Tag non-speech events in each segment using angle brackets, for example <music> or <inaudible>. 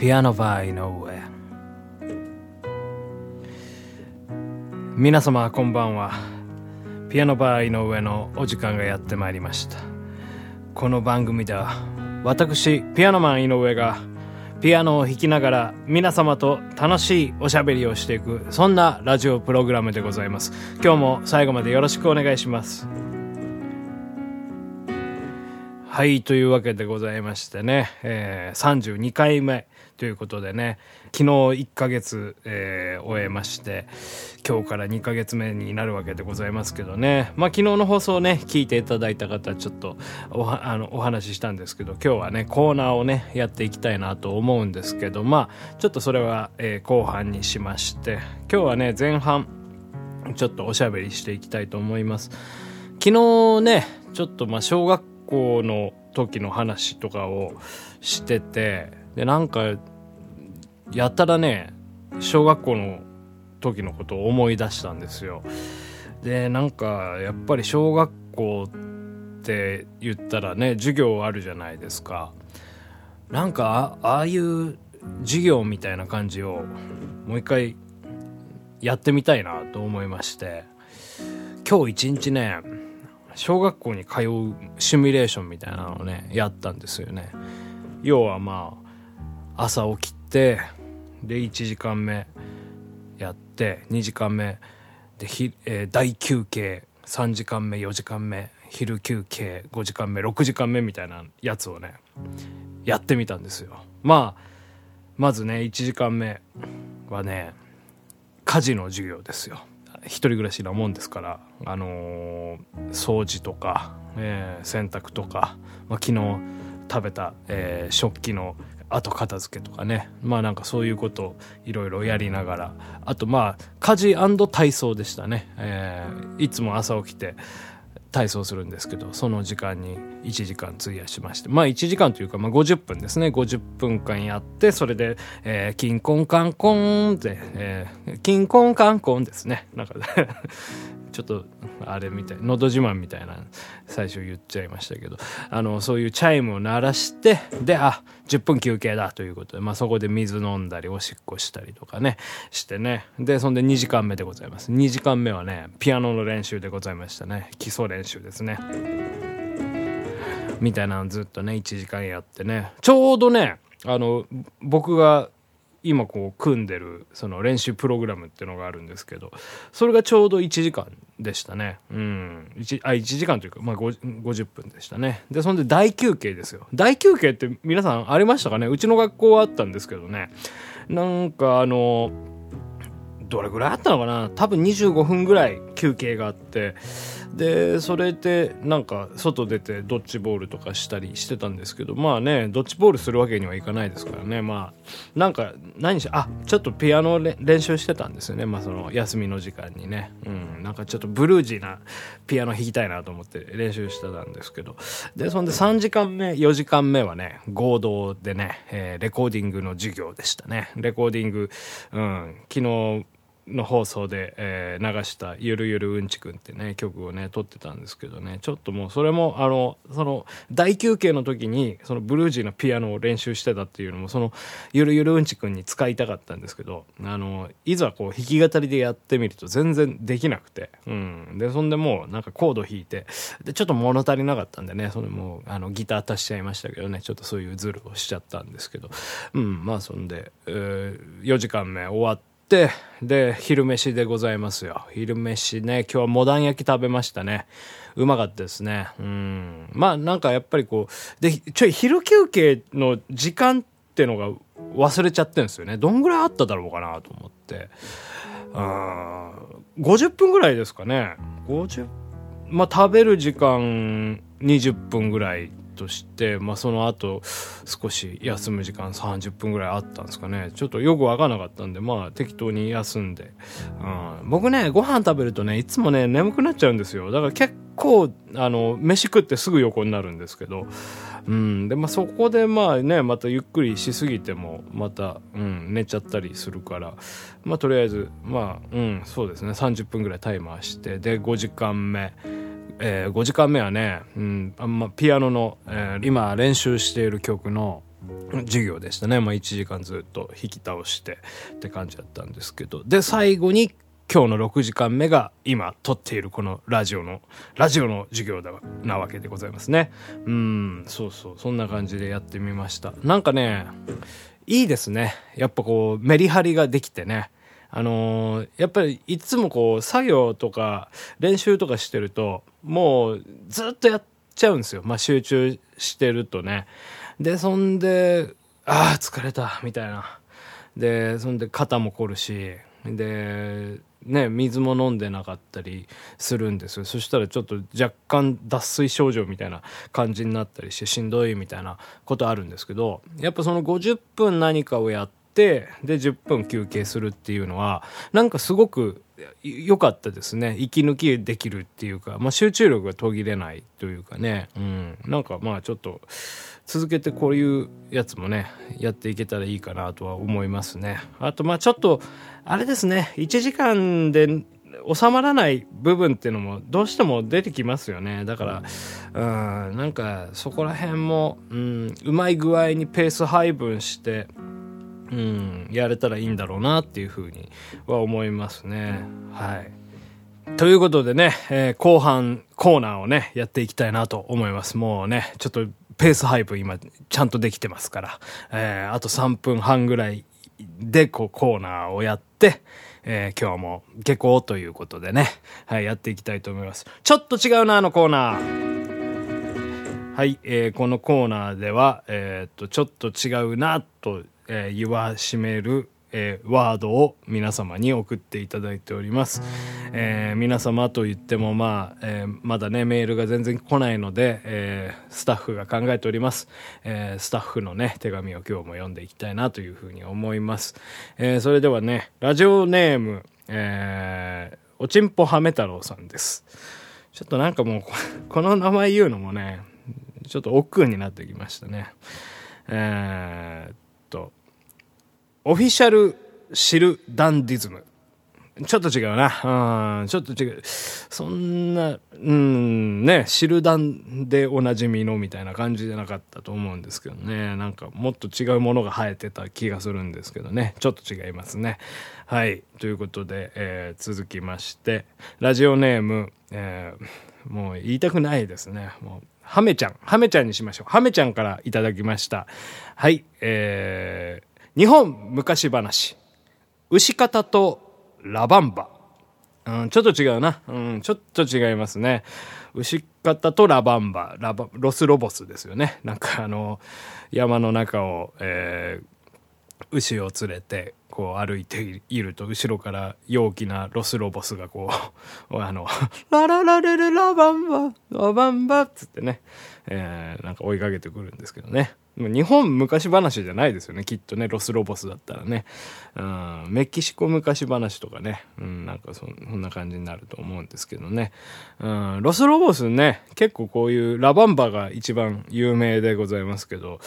ピアノバー井上。皆様こんばんは。ピアノバー井上のお時間がやってまいりました。この番組では私ピアノマン井上がピアノを弾きながら皆様と楽しいおしゃべりをしていくそんなラジオプログラムでございます。今日も最後までよろしくお願いします。はいというわけでございましてね、えー、32回目ということでね昨日1ヶ月、えー、終えまして今日から2ヶ月目になるわけでございますけどね。まあ昨日の放送をね聞いていただいた方ちょっとおあのお話ししたんですけど今日はねコーナーをねやっていきたいなと思うんですけどまあちょっとそれは、えー、後半にしまして今日はね前半ちょっとおしゃべりしていきたいと思います。昨日ねちょっとまあ小学校の時の話とかをしててでなんかやたらね小学校の時のことを思い出したんですよ。でなんかやっぱり小学校って言ったらね授業あるじゃないですか。なんかああいう授業みたいな感じをもう一回やってみたいなと思いまして。今日一日ね小学校に通うシミュレーションみたいなのをねやったんですよね。要はまあ朝起きてで1時間目やって2時間目でひ、えー、大休憩3時間目4時間目昼休憩5時間目6時間目みたいなやつをねやってみたんですよ。まあまずね1時間目はね家事の授業ですよ。一人暮らしなもんですからあのー、掃除とか、えー、洗濯とか、まあ、昨日食べた、えー、食器の後片付けとかね。まあなんかそういうことをいろいろやりながら。あとまあ家事体操でしたね、えー、いつも朝起きて体操するんですけどその時間に1時間費やしましてまあ1時間というか、まあ、50分ですね。50分間やってそれで「えー、キンコンカンコン」って、えー、キンコンカンコンですね。なんかちょっとあれみたい「のど自慢」みたいな最初言っちゃいましたけどあのそういうチャイムを鳴らしてであ10分休憩だということで、まあ、そこで水飲んだりおしっこしたりとかねしてね。でそんで2時間目でございます。2時間目はねピアノの練習でございましたね。基礎練習ですね。みたいなのずっとね1時間やってね。ちょうどねあの僕が今こう組んでるその練習プログラムっていうのがあるんですけどそれがちょうど1時間でしたね。うん。1, あ1時間というか、まあ、50分でしたね。でそんで大休憩ですよ。大休憩って皆さんありましたかね？うちの学校はあったんですけどね。なんかあのどれぐらいあったのかな？多分25分ぐらい休憩があって。でそれでなんか外出てドッジボールとかしたりしてたんですけど。まあねドッジボールするわけにはいかないですからね。まあなんか何しあちょっとピアノ練習してたんですよね。まあその休みの時間にね。うんなんかちょっとブルージーなピアノ弾きたいなと思って練習してたんですけど。でそんで3時間目4時間目はね合同でね、えー、レコーディングの授業でしたね。レコーディングうん昨日の放送で、えー、流した「ゆるゆるうんちくん」ってね曲をね撮ってたんですけどね。ちょっともうそれもあのその大休憩の時にそのブルージーなピアノを練習してたっていうのもその「ゆるゆるうんちくん」に使いたかったんですけどあのいざこう弾き語りでやってみると全然できなくて、うん、でそんでもうなんかコード弾いてでちょっと物足りなかったんでねそれもあのギター足しちゃいましたけどねちょっとそういうズルをしちゃったんですけど。うん。まあそんで、えー、4時間目終わってで昼飯でございますよ。昼飯ね今日はモダン焼き食べましたね。うまかったですね。うん。まあなんかやっぱりこうでちょい昼休憩の時間ってのが忘れちゃってるんですよね。どんぐらいあっただろうかなと思って。うん50分ぐらいですかね。50まあ食べる時間20分ぐらいとして、まあ、その後少し休む時間30分ぐらいあったんですかね。ちょっとよく分かんなかったんでまあ適当に休んで、うん、僕ねご飯食べるとねいつもね眠くなっちゃうんですよ。だから結構あの飯食ってすぐ横になるんですけど。うんでまあ、そこでまあねまたゆっくりしすぎてもまた、うん、寝ちゃったりするから。まあとりあえずまあうんそうですね。30分ぐらいタイマーしてで5時間目。えー、5時間目はね、うんあんまピアノの、えー、今練習している曲の授業でしたね。まあ1時間ずっと引き倒してって感じだったんですけど。で、最後に今日の6時間目が今撮っているこのラジオの、ラジオの授業だなわけでございますね。うん、そうそう、そんな感じでやってみました。なんかね、いいですね。やっぱこう、メリハリができてね。あのー、やっぱりいつもこう、作業とか練習とかしてると、もうずっとやっちゃうんですよ。まあ集中してるとね。で、そんで、ああ、疲れた、みたいな。で、そんで肩も凝るし、で、ね、水も飲んでなかったりするんですよ。そしたらちょっと若干脱水症状みたいな感じになったりしてしんどいみたいなことあるんですけど、やっぱその50分何かをやってって、で、10分休憩するっていうのは、なんかすごく良かったですね。息抜きできるっていうか、まあ集中力が途切れないというかね、うん、なんかまあちょっと、続けてこういうやつもねやっていけたらいいかなとは思いますね。あとまあちょっとあれですね。1時間で収まらない部分っていうのもどうしても出てきますよね。だからうんなんかそこら辺も、うん、うまい具合にペース配分してうん、やれたらいいんだろうなっていうふうには思いますね。はい。ということでね、えー、後半コーナーをね、やっていきたいなと思います。もうね、ちょっとペース配分今ちゃんとできてますから、えー、あと3分半ぐらいでこうコーナーをやって、えー、今日も下校ということでね、はい、やっていきたいと思います。ちょっと違うな、あのコーナー。はい、えー、このコーナーでは、えー、っと、ちょっと違うな、と、えー、言わしめる、えー、ワードを皆様に送っていただいております。えー、皆様と言っても、まあ、えー、まだね、メールが全然来ないので、え、スタッフが考えております。え、スタッフのね、手紙を今日も読んでいきたいなというふうに思います。え、それではね、ラジオネーム、え、おちんぽはめ太郎さんです。ちょっとなんかもう、<laughs> この名前言うのもね、ちょっと億劫になってきましたね。えー、っと、オフィシャルシルダンディズム。ちょっと違うな。うん、ちょっと違う。そんな、うん、ね、シルダンでおなじみのみたいな感じじゃなかったと思うんですけどね。なんかもっと違うものが生えてた気がするんですけどね。ちょっと違いますね。はい。ということで、えー、続きまして、ラジオネーム、えー、もう言いたくないですね。もう、ハメちゃん。ハメちゃんにしましょう。ハメちゃんからいただきました。はい。えー、日本昔話。牛方とラバンバ。うん、ちょっと違うな。うん、ちょっと違いますね。牛方とラバンバ。ラバ、ロスロボスですよね。なんかあの、山の中を、えー、牛を連れて、こう歩いていると、後ろから陽気なロスロボスがこう、<laughs> あの、ラララレレラバンバ、ラバンバっつってね、えー、なんか追いかけてくるんですけどね。日本昔話じゃないですよね。きっとねロスロボスだったらね、うん、メキシコ昔話とかね、うん、なんかそんな感じになると思うんですけどね、うん、ロスロボスね結構こういうラバンバが一番有名でございますけど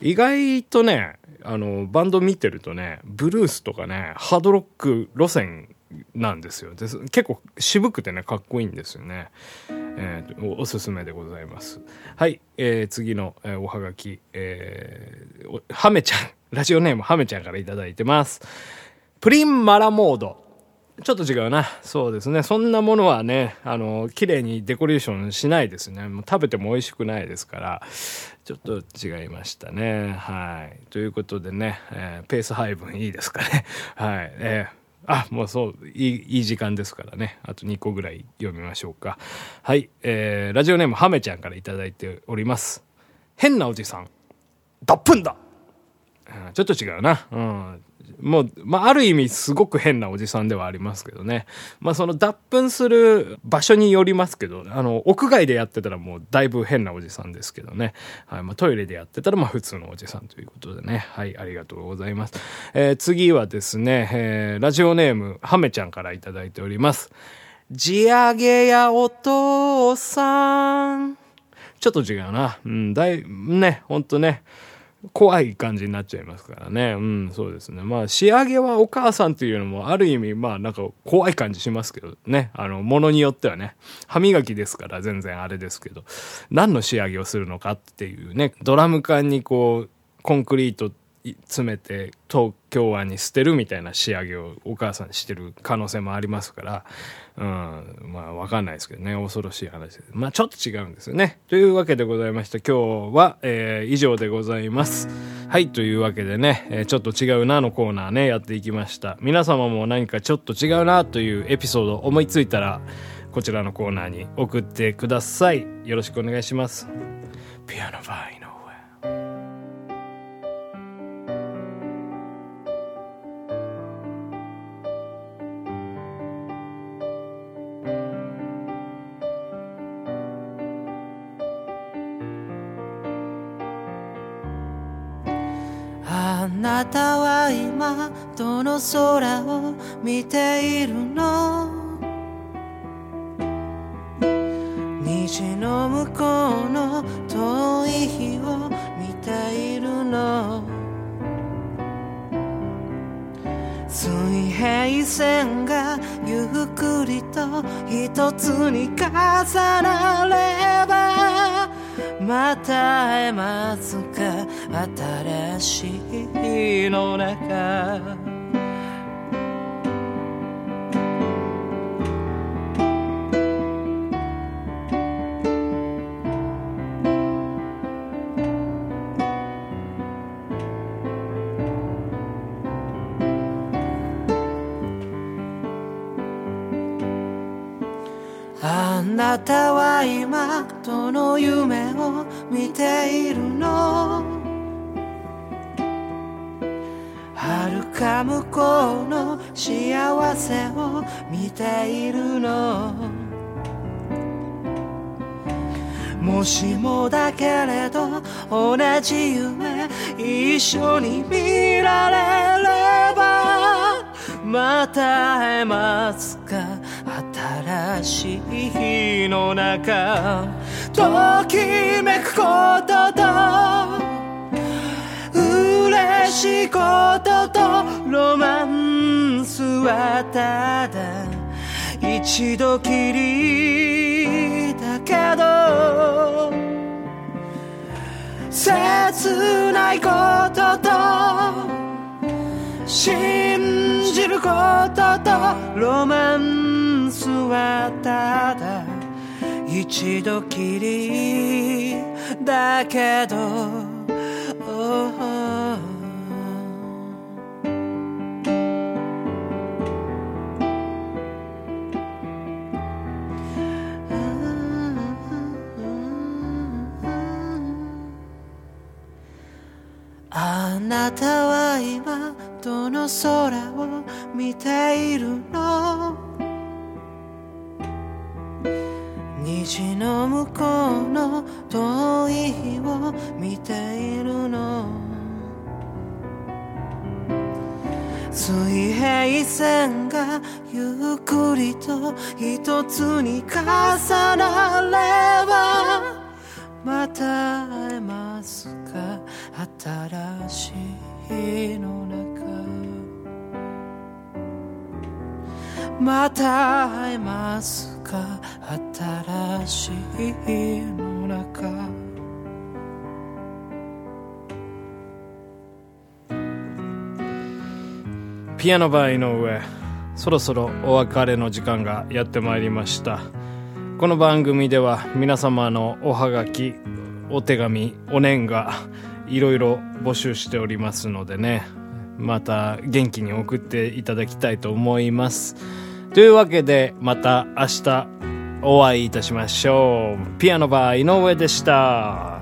意外とねあのバンド見てるとねブルースとかねハードロック路線なんですよで結構渋くてねかっこいいんですよね、えー、おすすめでございますはい、えー、次の、えー、おはがき、えー、ハメちゃん <laughs> ラジオネームハメちゃんから頂いてますプリンマラモードちょっと違うな。そうですね。そんなものはね、あの、綺麗にデコレーションしないですね。もう食べても美味しくないですから、ちょっと違いましたね。はい。ということでね、えー、ペース配分いいですかね。はい。えーあ、もうそう、いい、いい時間ですからね。あと2個ぐらい読みましょうか。はい。えー、ラジオネームハメちゃんから頂いております。変なおじさん。脱粉だちょっと違うな。うん。もう、まあ、ある意味すごく変なおじさんではありますけどね。まあ、その脱粉する場所によりますけど、あの、屋外でやってたらもうだいぶ変なおじさんですけどね。はい。まあ、トイレでやってたらまあ普通のおじさんということでね。はい。ありがとうございます。えー、次はですね、えー、ラジオネーム、ハメちゃんからいただいております。地上げやお父さん。ちょっと違うな。うん、だい、ね、ほんとね。怖い感じになっちゃいますからね。うん、そうですね。まあ、仕上げはお母さんというのも、ある意味、まあ、なんか怖い感じしますけどね。あの、ものによってはね。歯磨きですから全然あれですけど、何の仕上げをするのかっていうね、ドラム缶にこう、コンクリート詰めて東京湾に捨てるみたいな仕上げをお母さんにしてる可能性もありますから、うん、まあわかんないですけどね、恐ろしい話です。まあちょっと違うんですよね。というわけでございまして、今日は、えー、以上でございます。はい、というわけでね、えー、ちょっと違うなのコーナーね、やっていきました。皆様も何かちょっと違うなというエピソード思いついたら、こちらのコーナーに送ってください。よろしくお願いします。ピアノバイあなたは今どの空を見ているの？虹の向こうの遠い日を見ているの？水平線がゆっくりと一つに重なればまた会えますか？新しいの中。たは今どの夢を見ているの？遥か向こうの幸せを見ているの？もしもだけれど同じ夢一緒に見られればまた会えますか？しい日の中ときめくことと嬉しいこととロマンスはただ一度きりだけど切ないことと信じることとロマンスはただ一度きりだけど、あなたは今どの空を見ているの？虹の向こうの遠い日を見ているの？水平線がゆっくりと一つに重なればまた会えますか？新しいの中。また会えますか？新しいの中。ピアノバー井上そろそろお別れの時間がやってまいりました。この番組では皆様のおはがきお手紙お年賀いろいろ募集しておりますのでね。また元気に送っていただきたいと思います。というわけでまた明日お会いいたしましょう。ピアノバー井上でした。